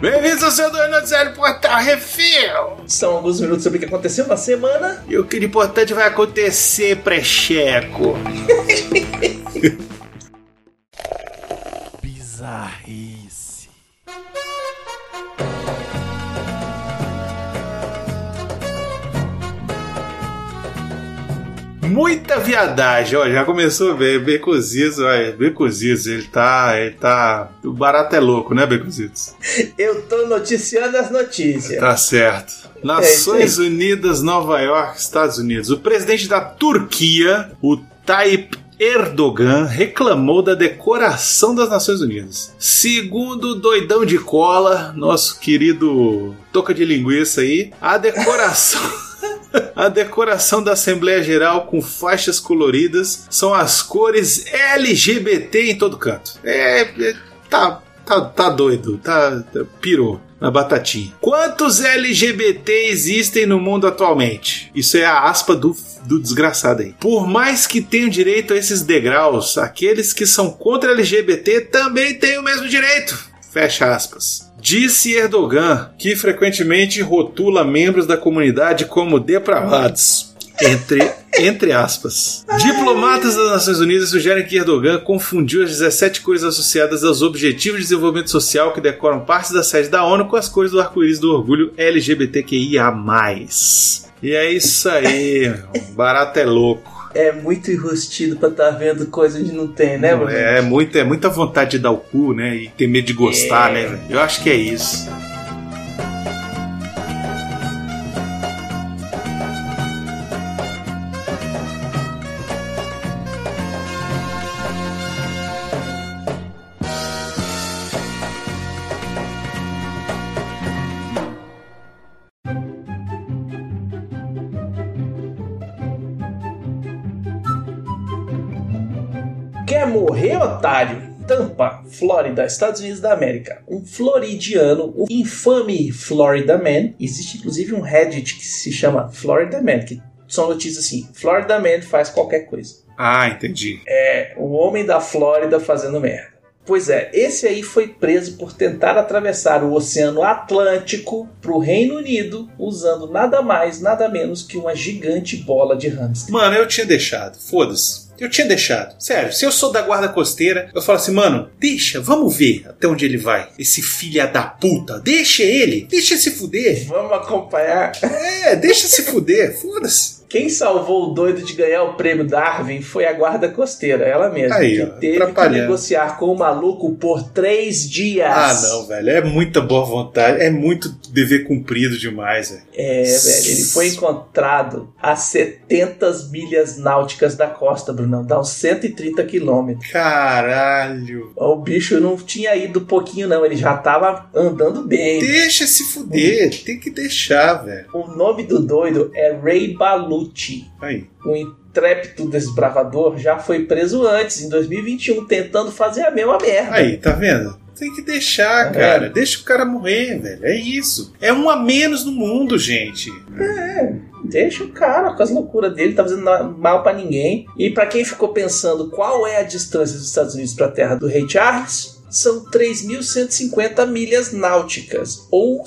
Bem-vindos ao seu noticiário Portal Refil! São alguns minutos sobre o que aconteceu na semana. E o que de importante vai acontecer, precheco? Bizarrice. Muita viadagem, ó, já começou bem, Becositos, olha, Becositos, ele tá, ele tá, o barato é louco, né, Becositos? Eu tô noticiando as notícias. Tá certo. Nações Unidas, Nova York, Estados Unidos. O presidente da Turquia, o Tayyip Erdogan reclamou da decoração das Nações Unidas. Segundo o doidão de cola, nosso querido toca de linguiça aí, a decoração. A decoração da Assembleia Geral com faixas coloridas são as cores LGBT em todo canto. É. é tá, tá, tá doido, tá, tá pirou na batatinha. Quantos LGBT existem no mundo atualmente? Isso é a aspa do, do desgraçado aí. Por mais que tenham direito a esses degraus, aqueles que são contra LGBT também têm o mesmo direito. Fecha aspas. Disse Erdogan, que frequentemente rotula membros da comunidade como depravados. Entre, entre aspas. Diplomatas das Nações Unidas sugerem que Erdogan confundiu as 17 cores associadas aos Objetivos de Desenvolvimento Social que decoram partes da sede da ONU com as cores do arco-íris do orgulho LGBTQIA. E é isso aí, barato é louco. É muito enrustido pra estar tá vendo coisa onde não tem, né, Bruno? É, é, muito, é muita vontade de dar o cu, né? E ter medo de gostar, é. né? Eu acho que é isso. Quer morrer, otário? Tampa, Flórida, Estados Unidos da América. Um floridiano, o infame Florida Man. Existe inclusive um Reddit que se chama Florida Man, que são notícias assim: Florida Man faz qualquer coisa. Ah, entendi. É o homem da Flórida fazendo merda. Pois é, esse aí foi preso por tentar atravessar o Oceano Atlântico para o Reino Unido usando nada mais, nada menos que uma gigante bola de hamster. Mano, eu tinha deixado, foda-se. Eu tinha deixado. Sério, se eu sou da guarda costeira, eu falo assim, mano, deixa, vamos ver até onde ele vai. Esse filha da puta, deixa ele, deixa se fuder. Vamos acompanhar. É, deixa se fuder, foda-se. Quem salvou o doido de ganhar o prêmio Darwin foi a guarda costeira, ela mesma. Aí, que teve que negociar com o maluco por três dias. Ah, não, velho. É muita boa vontade. É muito dever cumprido demais, velho. É, velho. Ele foi encontrado a 70 milhas náuticas da costa, Brunão. Dá uns 130 quilômetros. Caralho. O bicho não tinha ido pouquinho, não. Ele já tava andando bem. Deixa se fuder. Tem que deixar, velho. O nome do doido é Ray Balu Aí. Um intrépido desbravador já foi preso antes, em 2021, tentando fazer a mesma merda. Aí, tá vendo? Tem que deixar, tá cara. Deixa o cara morrer, velho. É isso. É um a menos no mundo, gente. É. Deixa o cara com as loucuras dele, tá fazendo mal para ninguém. E para quem ficou pensando qual é a distância dos Estados Unidos para a terra do Rei Charles, são 3.150 milhas náuticas, ou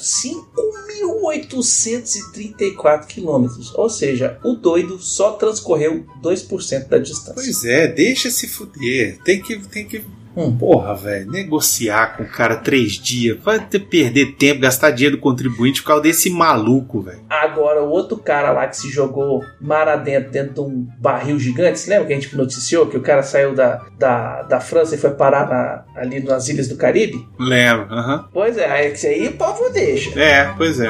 5.834 quilômetros. Ou seja, o doido só transcorreu 2% da distância. Pois é, deixa se fuder. Tem que, tem que Hum. Porra, velho, negociar com o cara três dias, vai ter perder tempo, gastar dinheiro do contribuinte por causa desse maluco, velho. Agora, o outro cara lá que se jogou mar adentro, dentro de um barril gigante, você lembra que a gente noticiou que o cara saiu da, da, da França e foi parar na, ali nas ilhas do Caribe? Lembro, aham. Uhum. Pois é, aí aí o povo deixa. É, pois é.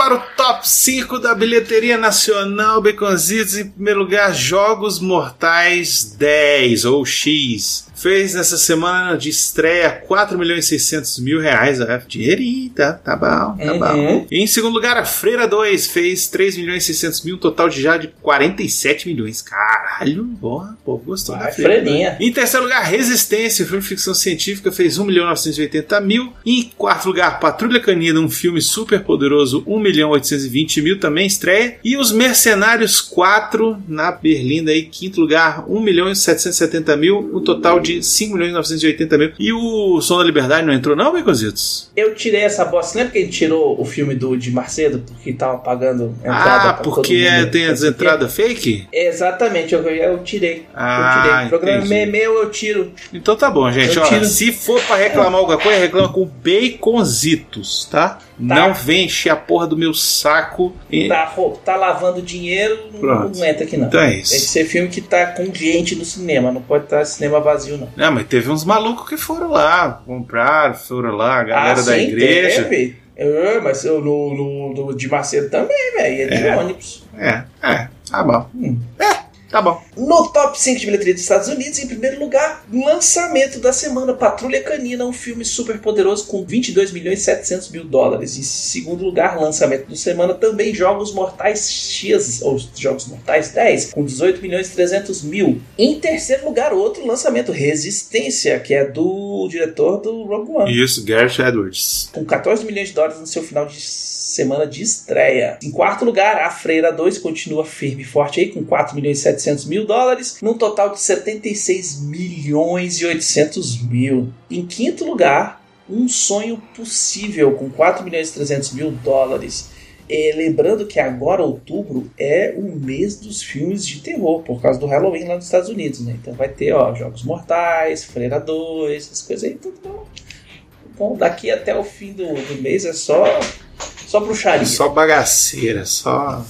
para o top 5 da bilheteria nacional, Baconzitos. Em primeiro lugar, Jogos Mortais 10 ou X fez nessa semana de estreia 4 milhões e 600 mil reais. É, dinheirinho, tá, tá bom, tá Uhum. bom. E em segundo lugar, a Freira 2 fez 3 milhões e 600 mil, um total de já de 47 milhões. Caralho, porra, o povo gostou da Vai, Freira. Freirinha. Em terceiro lugar, Resistência, filme de ficção científica, fez 1 milhão 980 mil. Em quarto lugar, Patrulha Canina, um filme super poderoso, 1 milhão 820 mil, também estreia. E Os Mercenários 4, na Berlinda, aí, quinto lugar, 1 milhão 770 mil, um total de 5 milhões 980 mil. E o Som da Liberdade não entrou não, Baconzitos? Eu tirei essa bosta. Lembra que a gente tirou o filme do de Marcedo porque tava pagando entrada Ah, porque mundo? tem as entradas fake? Exatamente, eu, eu tirei. Ah, eu tirei. O programa entendi. é meu, eu tiro. Então tá bom, gente. Eu Ó, tiro. se for pra reclamar alguma coisa, reclama com baconzitos, tá? Não vem encher a porra do meu saco. E- Tá, tá lavando dinheiro, não, Pronto. não entra aqui não. Então é Tem que isso. ser filme que tá com gente no cinema, não pode estar cinema vazio, não. Não, mas teve uns malucos que foram lá, compraram, foram lá, a galera ah, da sim, igreja. Teve. É, mas eu, no, no, no de Marcedo também, velho. É de É. ônibus. É, é, tá bom. Hum. É, tá bom. No top 5 de bilheteria dos Estados Unidos, em primeiro lugar, lançamento da semana, Patrulha Canina, um filme super poderoso com 22 milhões e 700 mil dólares. Em segundo lugar, lançamento da semana, também Jogos Mortais X, ou Jogos Mortais 10, com 18 milhões e 300 mil. Em terceiro lugar, outro lançamento, Resistência, que é do diretor do Rogue One Isso, Gareth Edwards. com 14 milhões de dólares no seu final de semana de estreia. Em quarto lugar, a Freira 2 continua firme e forte aí, com 4 milhões e 700 mil dólares, num total de 76 milhões e 800 mil. Em quinto lugar, Um Sonho Possível, com 4 milhões e 300 mil dólares. É, lembrando que agora, outubro, é o mês dos filmes de terror, por causa do Halloween lá nos Estados Unidos, né? Então vai ter, ó, Jogos Mortais, Freira 2, essas coisas aí, tudo bom. Bom, daqui até o fim do, do mês é só, só bruxaria. Só bagaceira, só.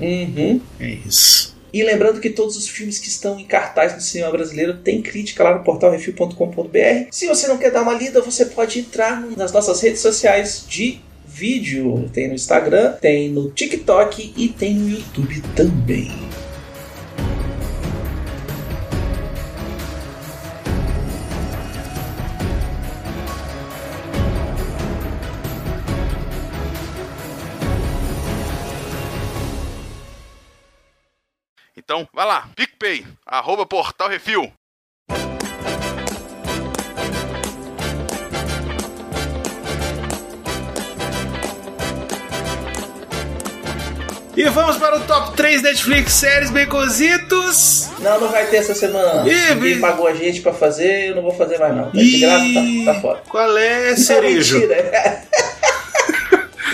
Uhum. É isso. E lembrando que todos os filmes que estão em cartaz no cinema brasileiro tem crítica lá no portal refil.com.br. Se você não quer dar uma lida, você pode entrar nas nossas redes sociais de vídeo. Tem no Instagram, tem no TikTok e tem no YouTube também. Então, vai lá, PicPay, arroba Portal Refil. E vamos para o top 3 Netflix séries Baconzitos. Não, não vai ter essa semana. Ih, Ninguém vi- pagou a gente pra fazer, eu não vou fazer mais não. Tá de graça, tá, tá fora. Qual é, Não, cerejo? mentira.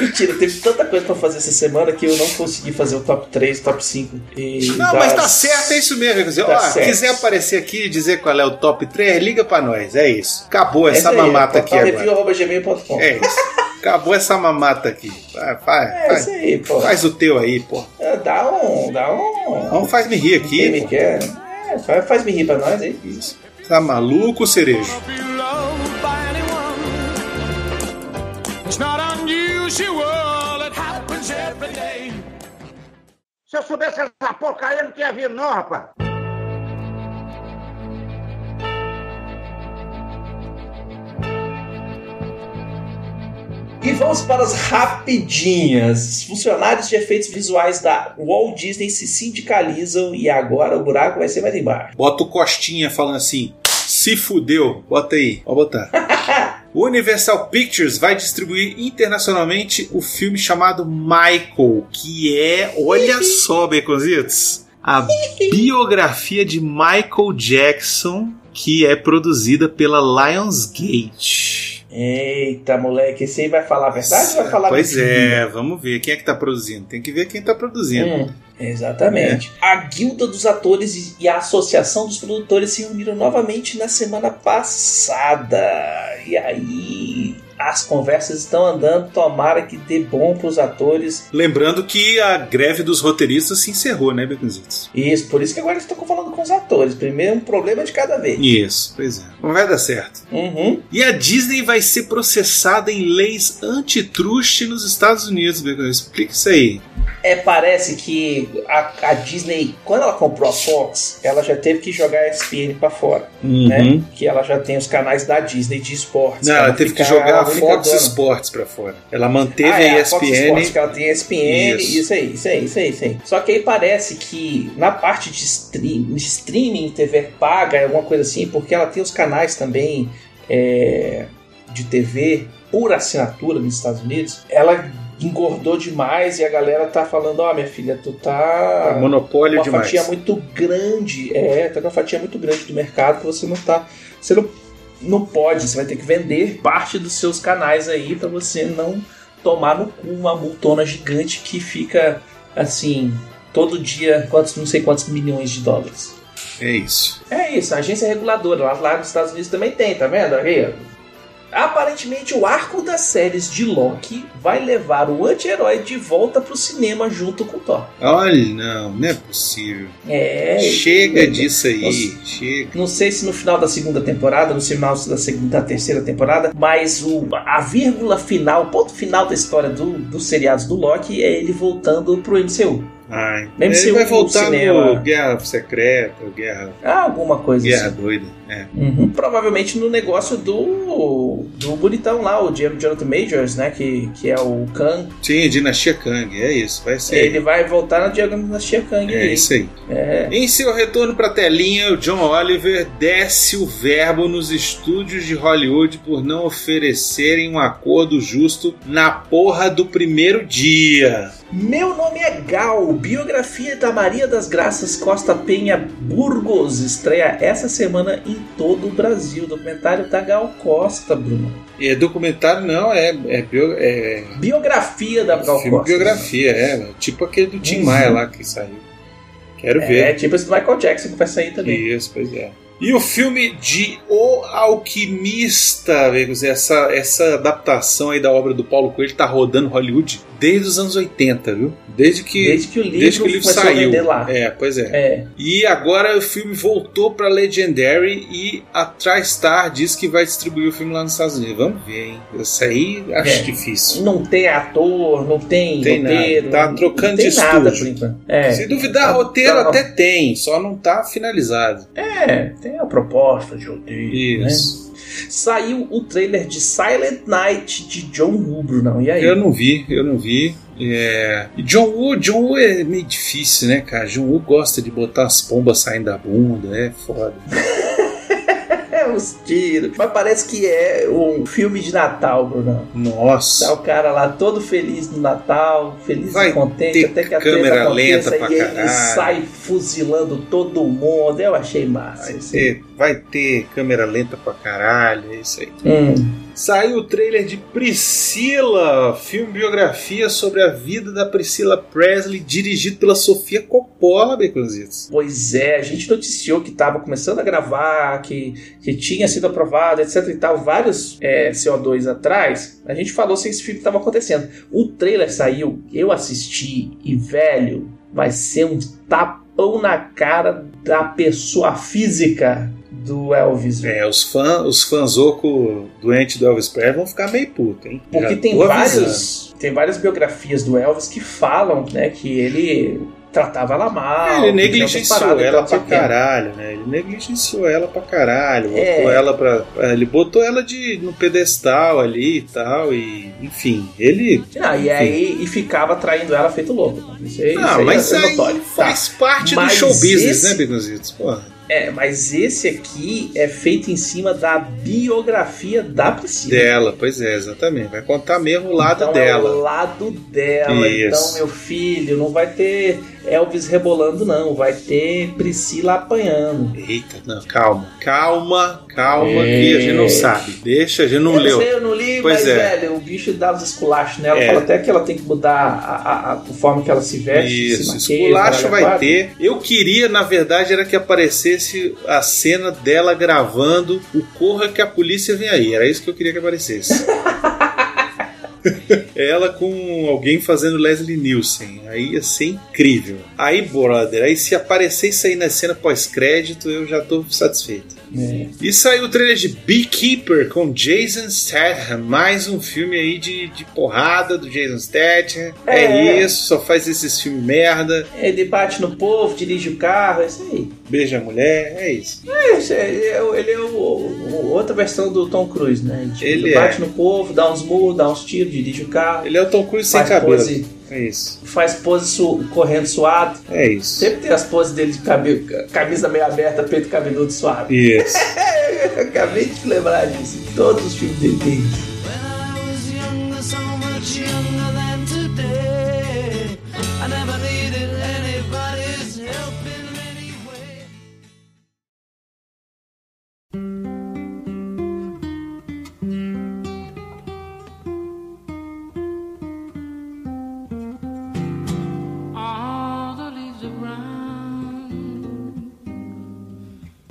Mentira, teve tanta coisa pra fazer essa semana que eu não consegui fazer o top 3, top 5. E Não, mas tá das- certo, é isso mesmo. Baconzitos. Tá Ó, certo. quiser aparecer aqui e dizer qual é o top 3, liga pra nós. É isso. Acabou essa mamata aqui agora. portalreview.gmail.com. É isso. Acabou essa mamata aqui. Vai, vai, É vai. isso aí, pô. Faz o teu aí, pô. É, Dá um. Dá um. Não faz me rir Quem aqui. me quer. É, faz, faz me rir pra nós aí. Isso. Tá maluco, cerejo? It's not unusual, it happens every day. Se eu soubesse essa porcaria, eu não tinha vindo, não, rapaz. E vamos para as rapidinhas. Funcionários de efeitos visuais da Walt Disney se sindicalizam e agora o buraco vai ser mais embaixo. Bota o Costinha falando assim: se fudeu. Bota aí, pode botar. Universal Pictures vai distribuir internacionalmente o filme chamado Michael, que é, olha só, Baconzitos, a biografia de Michael Jackson, que é produzida pela Lionsgate. Eita, moleque, esse aí vai falar a verdade ou vai falar Pois é, vamos ver quem é que tá produzindo. Tem que ver quem tá produzindo. Hum, exatamente. A Guilda dos Atores e a Associação dos Produtores se reuniram novamente na semana passada. E aí as conversas estão andando. Tomara que dê bom pros atores. Lembrando que a greve dos roteiristas se encerrou, né, Baconzitos? Isso, por isso que agora estou falando com os atores. Primeiro um problema de cada vez. Isso, pois é. Não vai dar certo. Uhum. E a Disney vai ser processada em leis antitruste nos Estados Unidos, Bacon. Explica isso aí. É, parece que a, a Disney, quando ela comprou a Fox, ela já teve que jogar a ESPN pra fora, né? Que ela já tem os canais da Disney de esportes. Uhum. Não, ela teve que jogar a Fox dona. Sports pra fora. Ela manteve Ah, é, a a Fox ESPN. Sports, que ela tem ESPN, Isso. isso. aí, isso aí, isso aí, isso aí. Só que aí parece que na parte de, stream, de streaming, TV paga, alguma coisa assim, porque ela tem os canais também é, de TV por assinatura nos Estados Unidos, ela engordou demais e a galera tá falando, ó, minha filha, tu tá monopólio uma demais. fatia muito grande, é, tá com uma fatia muito grande do mercado que você não tá, você não, não pode, você vai ter que vender parte dos seus canais aí pra você não tomar no cu uma multona gigante que fica assim todo dia, quantos, não sei quantos milhões de dólares. É isso. É isso, a agência reguladora lá, lá nos Estados Unidos também tem, tá vendo? Aí. Aparentemente, o arco das séries de Loki vai levar o anti-herói de volta pro cinema junto com o Thor. Olha, não, não é possível. É. Chega disso aí, Nossa. chega. Não sei se no final da segunda temporada, no final da segunda, da terceira temporada, mas o, a vírgula final, o ponto final da história do, dos seriados do Loki é ele voltando pro MCU. Ai, Mesmo ele se vai o voltar cinema- no Guerra Secreta, Guerra, Ah, alguma coisa Guerra assim. Doida. É. Uhum. Provavelmente no negócio do do bonitão lá, o Jon- Jonathan Majors, né, que, que é o Kang. Sim, Dinastia Kang, é isso, vai ser. Ele vai voltar na Dinastia Kang É aí. isso aí. É. Em seu retorno pra telinha, o John Oliver desce o verbo nos estúdios de Hollywood por não oferecerem um acordo justo na porra do primeiro dia. Meu nome é Gal, biografia da Maria das Graças Costa Penha Burgos estreia essa semana em todo o Brasil. Documentário da Gal Costa, Bruno. É documentário não, é, é, bio- é Biografia da Gal filme Costa. biografia, é. Tipo aquele do Tim Uhum. Maia lá que saiu. Quero É, ver. tipo esse do Michael Jackson que vai sair também. Isso, pois é. E o filme de O Alquimista, amigos, essa, essa adaptação aí da obra do Paulo Coelho tá rodando Hollywood desde os anos 80, viu? Desde que, Desde que o livro, desde que o livro saiu. É, pois é. É. E agora o filme voltou pra Legendary e a TriStar diz que vai distribuir o filme lá nos Estados Unidos. Vamos ver, hein? Isso aí acho É. difícil. Não tem ator, não tem, Tem nada. roteiro. Tá não- trocando não de nada estúdio. É. Se duvidar, Tá- roteiro tá- até tem, só não tá finalizado. É, tem a proposta de roteiro. Né? Saiu o trailer de Silent Night de John Woo, Brunão. E aí? Eu não vi, eu não vi. É... John Woo, John Woo é meio difícil, né, cara? John Woo gosta de botar as pombas saindo da bunda, é foda. É uns tiros. Mas parece que é um filme de Natal, Brunão. Tá Nossa. o cara lá todo feliz no Natal, feliz Vai e contente, até que a câmera lenta pra e ele caralho. sai fuzilando todo mundo. Eu achei massa. Vai isso. ter, vai ter câmera lenta pra caralho, é isso aí. Hum. Saiu o trailer de Priscila, filme biografia sobre a vida da Priscila Presley, dirigido pela Sofia Coppola, Beconzitos. Pois é, a gente noticiou que estava começando a gravar, que, que tinha sido aprovado, etc e tal, vários é, CO2 atrás. A gente falou se esse filme estava acontecendo. O trailer saiu, eu assisti e, velho, vai ser um tapão na cara da pessoa física do Elvis. velho. É, os fãs, os fãzoco doente do Elvis Presley vão ficar meio puto, hein? Porque Já tem avisando. vários, tem várias biografias do Elvis que falam, né, que ele tratava ela mal. Ele negligenciou ela não pra caralho, né? Ele negligenciou ela pra caralho. Botou É. ela pra. Ele botou ela de, no pedestal ali e tal. E, enfim, ele. Ah, e aí e ficava traindo ela feito louco. Isso aí, Ah, isso aí mas é aí notório. faz parte Mas do show business, esse- né, Beconzitos? Porra. Tá. É, mas esse aqui é feito em cima da biografia da Priscila. Dela, pois é, exatamente. Vai contar mesmo o lado então, dela. É o lado dela. Isso. Então, meu filho, não vai ter Elvis rebolando, não. Vai ter Priscila apanhando. Eita, não, calma. Calma, calma, É. que a gente não sabe. Deixa, a gente não eu leu. sei, eu não li, Pois mas, é. velho, o bicho dá os esculachos nela. É. Fala até que ela tem que mudar a, a, a forma que ela se veste. Isso, se maqueia, esculacho vai quatro. ter. Eu queria, na verdade, era que aparecesse a cena dela gravando o Corra que a polícia vem aí. Era isso que eu queria que aparecesse. é ela com alguém fazendo Leslie Nielsen. Aí ia ser incrível. Aí, brother, aí se aparecer isso aí na cena pós-crédito, eu já tô satisfeito. É. E saiu o trailer de Beekeeper com Jason Statham, mais um filme aí de, de porrada do Jason Statham. É. É. isso, só faz esses filmes merda, Ele bate no povo, dirige o carro, é isso aí. beija a mulher, é isso. É, isso é- ele é, o- ele é o, o- outra versão do Tom Cruise, né? Tipo, Ele ele bate é. no povo, dá uns murros, dá uns tiros, dirige o carro, Ele é o Tom Cruise sem cabelo. pose, É isso, faz pose su- correndo suado. é isso. Sempre tem as poses dele de cabelo, camisa meio aberta, peito cabeludo suave. Isso. Acabei de lembrar disso. Todos os filmes dele tem isso.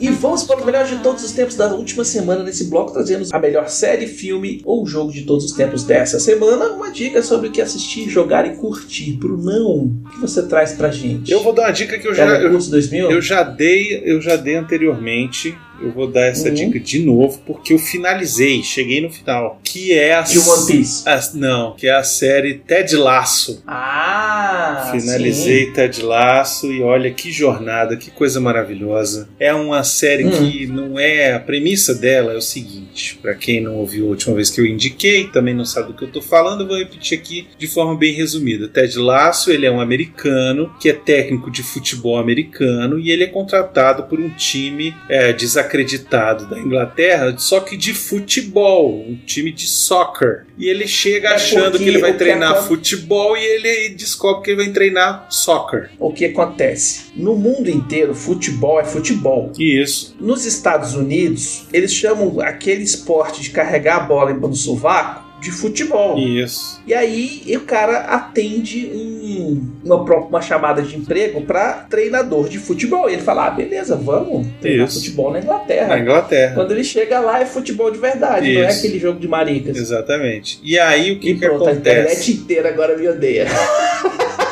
E vamos para o melhor de todos os tempos da última semana nesse bloco, trazendo a melhor série, filme ou jogo de todos os tempos dessa semana. Uma dica sobre o que assistir, jogar e curtir. Brunão, o que você traz pra gente? Eu vou dar uma dica que eu já, eu, Telecurso 2000? eu já dei, eu já dei anteriormente. Eu vou dar essa Uhum. dica de novo porque eu finalizei, cheguei no final, que é a De One Piece. a- não, que é a série Ted Laço. Ah, Finalizei Ted Laço e olha que jornada, que coisa maravilhosa. É uma série Hum. que não é. A premissa dela é o seguinte: para quem não ouviu a última vez que eu indiquei, também não sabe do que eu tô falando, eu vou repetir aqui de forma bem resumida. Ted Laço, ele é um americano que é técnico de futebol americano e ele é contratado por um time é, desacreditado da Inglaterra, só que de futebol, um time de soccer. E ele chega É achando que ele vai que treinar futebol e ele descobre que ele vai treinar soccer. O que acontece? No mundo inteiro, futebol é futebol. Isso. Nos Estados Unidos, eles chamam aquele esporte de carregar a bola no sovaco de futebol. Isso. E aí o cara atende um- uma, uma chamada de emprego para treinador de futebol. E ele fala: ah, beleza, vamos treinar Isso. futebol na Inglaterra. Na Inglaterra. Quando ele chega lá é futebol de verdade, não é Isso. aquele jogo de maricas. Exatamente. E aí o que, E que pronto, a internet acontece? inteira agora me odeia.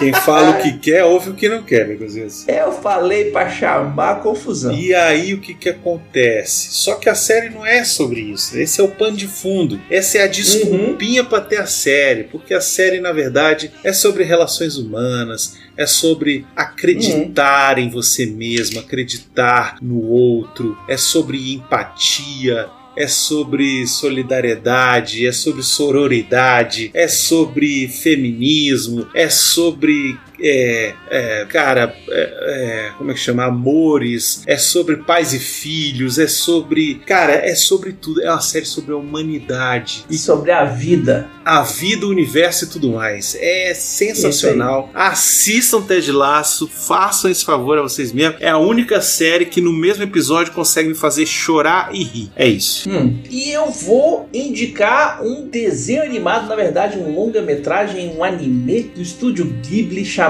Quem fala o que quer, ouve o que não quer, inclusive. Eu falei pra chamar a confusão. E aí o que que acontece? Só que a série não é sobre isso. Esse é o pano de fundo. Essa é a desculpinha pra ter a série, porque a série na verdade é sobre relações humanas, é sobre acreditar em você mesmo, acreditar no outro, é sobre empatia, é sobre solidariedade, é sobre sororidade, é sobre feminismo, é sobre. É, é, cara, é, é, como é que chama? Amores, é sobre pais e filhos, é sobre. Cara, é sobre tudo. É uma série sobre a humanidade E sobre a vida. a vida, o universo e tudo mais. É sensacional. Assistam Ted Laço, façam esse favor a vocês mesmos. É a única série que no mesmo episódio consegue me fazer chorar e rir. É isso. Hum. E eu vou indicar um desenho animado, na verdade, um longa-metragem, um anime do estúdio Ghibli chamado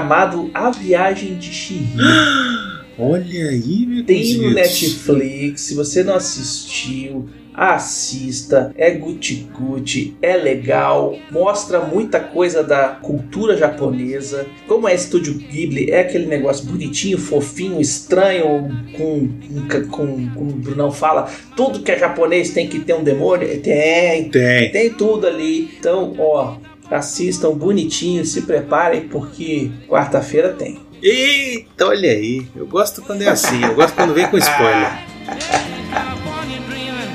A Viagem de Chihiro. Olha aí, meu Tem no. Netflix, se você não assistiu, assista. É guti-guti, é legal, mostra muita coisa da cultura japonesa. Como é estúdio Ghibli, é aquele negócio bonitinho, fofinho, estranho, com, com, com, como o Brunão fala, tudo que é japonês tem que ter um demônio. Tem, Tem. tem tudo ali. Então, ó, assistam bonitinho, se preparem, porque quarta-feira tem. Eita, olha aí. Eu gosto quando é assim. Eu gosto quando vem com spoiler. California dreaming.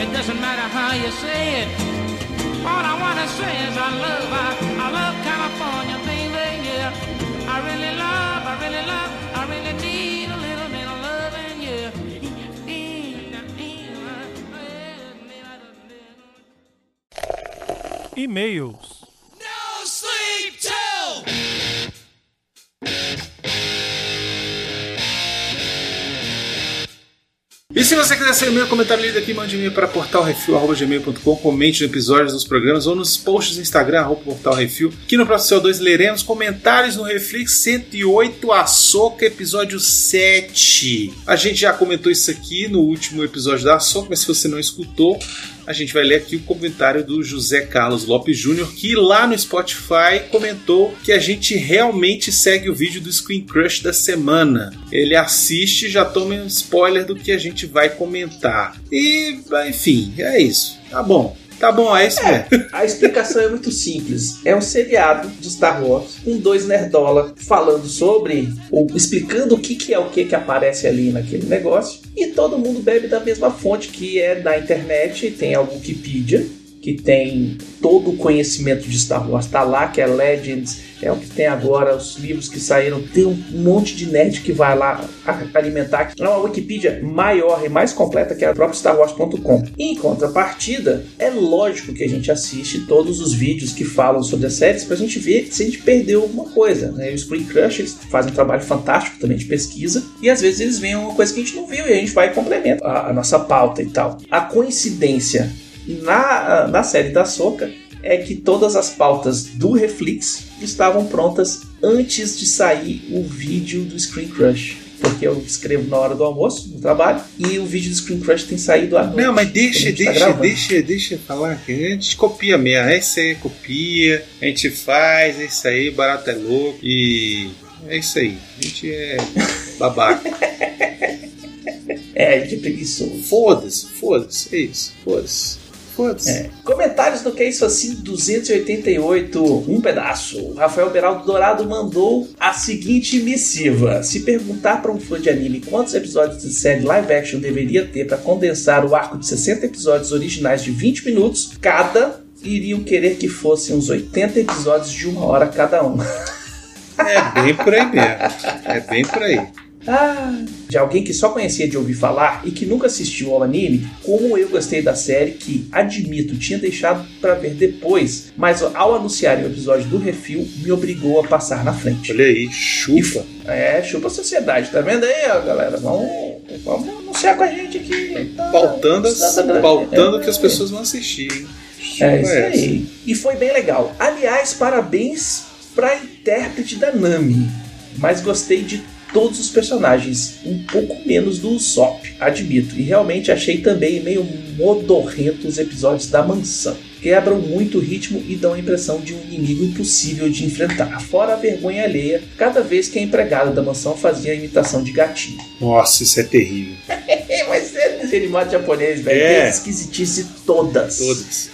It doesn't matter how you say it. All I wanna say is I love, I, I love California, baby, yeah. I really love, I really love, I really need E-mails. No sleep till E se você quiser ser e-mail, comentário lido aqui, mande e-mail para portalrefil.gmail.com, comente no episódios dos programas ou nos posts do Instagram, arroba portalrefil, que no próximo CO2 leremos comentários no Reflex 108, Açoka, episódio 7. A gente já comentou isso aqui no último episódio da Açoka, mas se você não escutou, a gente vai ler aqui o comentário do José Carlos Lopes Júnior, que lá no Spotify comentou que a gente realmente segue o vídeo do Screen Crush da semana. Ele assiste e já toma um spoiler do que a gente vai comentar. E, enfim, é isso. Tá bom. Tá bom, é isso mesmo. A explicação é muito simples. É um seriado de Star Wars com dois nerdola falando sobre, ou explicando o que, que é o que que aparece ali naquele negócio. E todo mundo bebe da mesma fonte, que é da internet, tem a Wikipedia, que tem todo o conhecimento de Star Wars, tá lá, que é Legends, é o que tem agora, os livros que saíram, tem um monte de nerd que vai lá alimentar. É uma Wikipedia maior e mais completa que a própria StarWars.com. Em contrapartida, é lógico que a gente assiste todos os vídeos que falam sobre as séries pra gente ver se a gente perdeu alguma coisa. Né? Os Screen Crush eles fazem um trabalho fantástico também de pesquisa e às vezes eles veem uma coisa que a gente não viu e a gente vai e complementa a, a nossa pauta e tal. A coincidência na, na série da Soca é que todas as pautas do Reflex estavam prontas antes de sair o vídeo do Screen Crush. Porque eu escrevo na hora do almoço, no trabalho, e o vídeo do Screen Crush tem saído à noite. Não, mas deixa, deixa, tá deixa, deixa falar que a gente copia mesmo. É isso aí, copia, a gente faz, é isso aí, barato é louco e é isso aí. A gente é babaca. é, de preguiçoso. Foda-se, foda-se, é isso, foda-se. É. Comentários no Que é Isso Assim 288, um pedaço. O Rafael Beraldo Dourado mandou a seguinte missiva: Se perguntar para um fã de anime quantos episódios de série live action deveria ter para condensar o arco de 60 episódios originais de 20 minutos, cada iriam querer que fossem uns 80 episódios de uma hora cada um. É bem por aí mesmo. É bem por aí. Ah, de alguém que só conhecia de ouvir falar e que nunca assistiu ao anime, como eu gostei da série, que admito tinha deixado para ver depois, mas ao anunciar o episódio do refil, me obrigou a passar na frente. Olha aí, chupa. E, é, chupa a sociedade, tá vendo aí, ó, galera? Vamos, vamos anunciar com a gente aqui. Tá, pautando as, pautando é, que as pessoas vão assistir, hein? É isso aí. E foi bem legal. Aliás, parabéns pra intérprete da Nami. Mas gostei de todos os personagens, um pouco menos do Usopp, admito. E realmente achei também meio modorrento os episódios da mansão. Quebram muito o ritmo e dão a impressão de um inimigo impossível de enfrentar. Fora a vergonha alheia, cada vez que a empregada da mansão fazia a imitação de gatinho. Nossa, isso é terrível. Mas é animado japonês, velho. É. Esquisitice todas. Todas.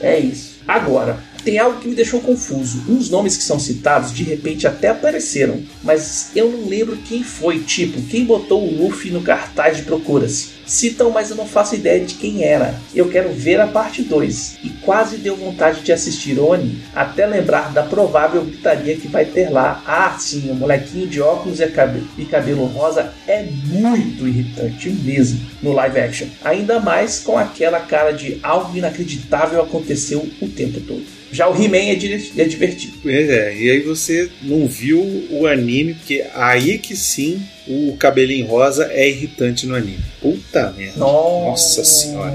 É. é isso. Agora, tem algo que me deixou confuso. Uns nomes que são citados de repente até apareceram, mas eu não lembro quem foi, tipo, quem botou o Luffy no cartaz de Procura-se. Citam, mas eu não faço ideia de quem era. Eu quero ver a parte 2 e quase deu vontade de assistir Oni, até lembrar da provável gritaria que vai ter lá. Ah, sim, o molequinho de óculos e cabelo, e cabelo rosa é muito irritante mesmo no live action. Ainda mais com aquela cara de algo inacreditável aconteceu o tempo todo. Já o He-Man é, é divertido. Pois é, e aí você não viu o anime, porque aí que sim o cabelinho rosa é irritante no anime. Puta merda. Nossa, Nossa senhora.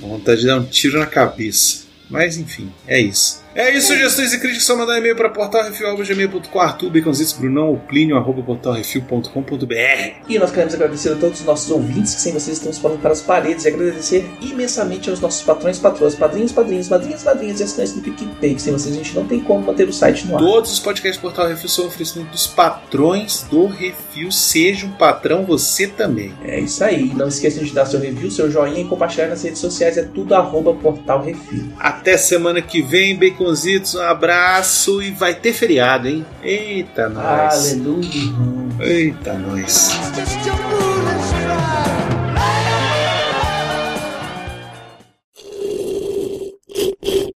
vontade de dar um tiro na cabeça. Mas enfim, é isso. É isso, sugestões e críticas só mandar e-mail para portalrefil.gmail.com Arthur, Baconzitos, Brunão, Plínio, arroba portalrefil.com.br E nós queremos agradecer a todos os nossos ouvintes, que sem vocês estamos falando para as paredes, e agradecer imensamente aos nossos patrões, patroas, padrinhos, padrinhos, madrinhas, madrinhas e assinantes do PicPay, que sem vocês a gente não tem como manter o site no ar. Todos os podcasts Portal Refil são oferecidos dos patrões do Refil, seja um patrão você também. É isso aí, não esqueça de dar seu review, seu joinha e compartilhar nas redes sociais, é tudo arroba Portal Refil. Até semana que vem, Bacon Baconzitos, um abraço e vai ter feriado, hein? Eita, nós. Aleluia. Eita, nós.